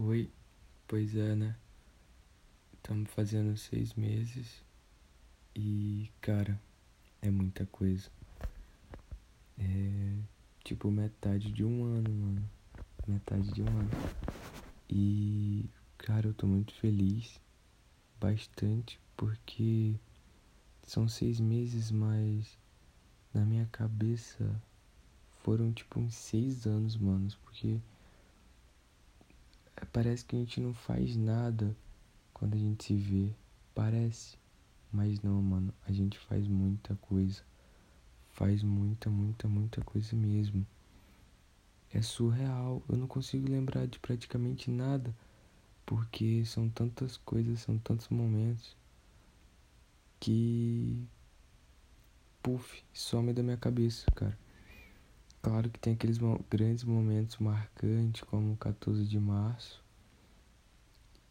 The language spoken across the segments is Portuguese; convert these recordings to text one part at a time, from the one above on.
Oi, pois é, né? Estamos fazendo seis meses e, cara, é muita coisa. É tipo metade de um ano, mano. Metade de um ano. E, cara, eu tô muito feliz, bastante, porque são seis meses, mas na minha cabeça foram tipo uns seis anos, manos, porque parece que a gente não faz nada quando a gente se vê. Parece. Mas não, mano. A gente faz muita coisa. Faz muita, muita, muita coisa mesmo. É surreal. Eu não consigo lembrar de praticamente nada. Porque são tantas coisas, são tantos momentos. Que. Puf, some da minha cabeça, cara. Claro que tem aqueles grandes momentos marcantes, como o 14 de março.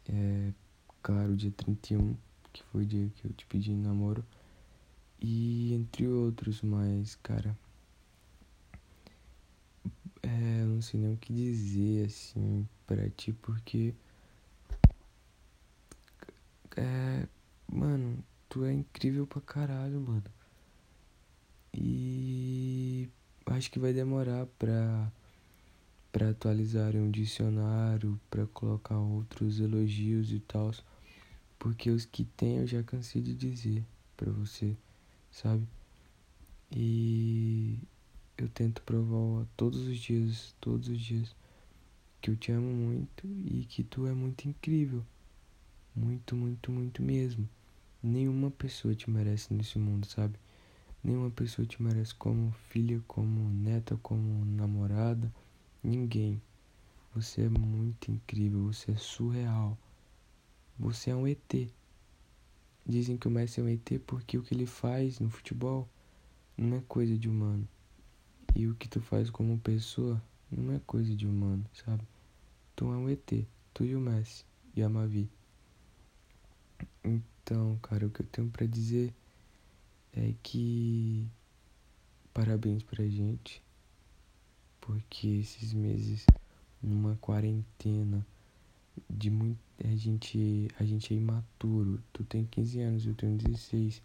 É, claro, dia 31, que foi o dia que eu te pedi namoro. E entre outros, mas, cara. É, não sei nem o que dizer, assim, pra ti, porque. É. Mano, tu é incrível pra caralho, mano. E acho que vai demorar para para atualizarem um dicionário, para colocar outros elogios e tal, porque os que tem eu já cansei de dizer para você, sabe? E eu tento provar todos os dias, todos os dias que eu te amo muito e que tu é muito incrível. Muito, muito, muito mesmo. Nenhuma pessoa te merece nesse mundo, sabe? Nenhuma pessoa te merece como filha, como neta, como namorada. Ninguém. Você é muito incrível, você é surreal. Você é um ET. Dizem que o Messi é um ET porque o que ele faz no futebol não é coisa de humano. E o que tu faz como pessoa não é coisa de humano, sabe? Tu é um ET, tu e o Messi e a Mavi. Então, cara, o que eu tenho para dizer é que parabéns pra gente, porque esses meses numa quarentena de muito a gente a gente é imaturo. Tu tem 15 anos, eu tenho 16,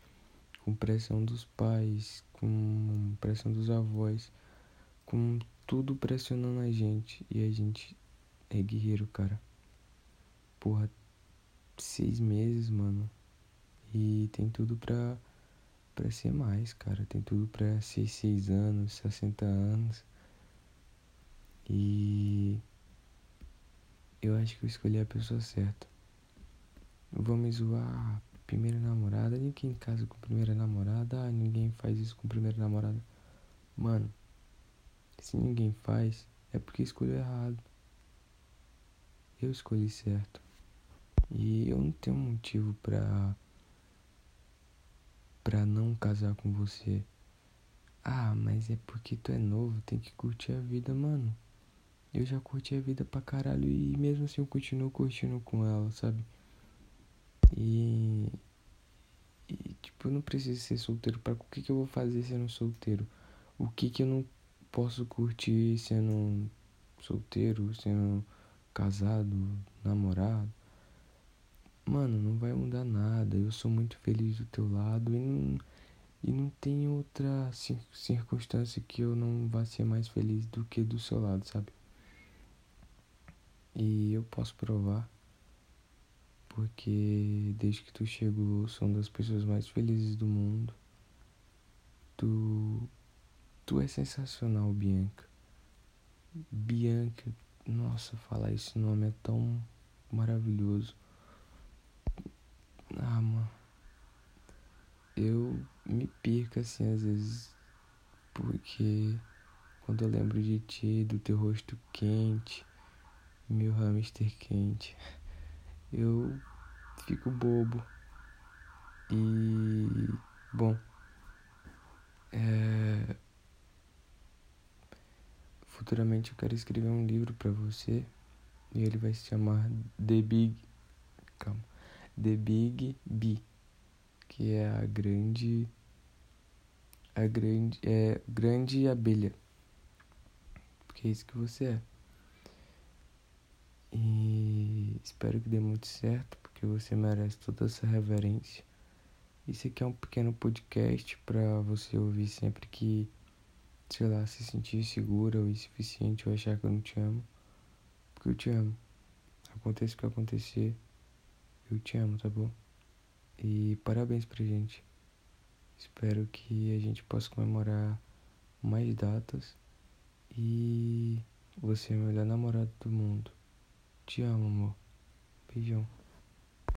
com pressão dos pais, com pressão dos avós, com tudo pressionando a gente e a gente é guerreiro, cara. Porra, seis meses, mano. E tem tudo pra para ser mais, cara. Tem tudo para ser 6 anos, 60 anos. E eu acho que eu escolhi a pessoa certa. Vamos zoar primeira namorada. Ninguém casa com primeira namorada. Ah, ninguém faz isso com primeira namorada. Mano, se ninguém faz, é porque escolheu errado. Eu escolhi certo. E eu não tenho motivo pra pra não casar com você. Ah, mas é porque tu é novo, tem que curtir a vida, mano. Eu já curti a vida pra caralho e mesmo assim eu continuo curtindo com ela, sabe? E. E tipo, eu não preciso ser solteiro. Pra o que, que eu vou fazer sendo solteiro? O que que eu não posso curtir sendo solteiro, sendo casado, namorado? Mano, não vai mudar nada. Eu sou muito feliz do teu lado e não, e não tem outra circunstância que eu não vá ser mais feliz do que do seu lado, sabe? Eu posso provar. Porque desde que tu chegou, sou uma das pessoas mais felizes do mundo. Tu. Tu é sensacional, Bianca. Bianca, nossa, falar esse nome é tão maravilhoso. Ah, mano. Eu me perco assim às vezes. Porque quando eu lembro de ti, do teu rosto quente, meu hamster quente, eu fico bobo. E bom, é, futuramente eu quero escrever um livro para você e ele vai se chamar The Big Calma. The Big Bee, que é a grande a grande é grande abelha. Porque é isso que você é. E espero que dê muito certo, porque você merece toda essa reverência. Isso aqui é um pequeno podcast para você ouvir sempre que, sei lá, se sentir segura ou insuficiente ou achar que eu não te amo. Porque eu te amo. Aconteça o que acontecer, eu te amo, tá bom? E parabéns pra gente. Espero que a gente possa comemorar mais datas. E você é o melhor namorado do mundo. Te amo, amor. Beijão.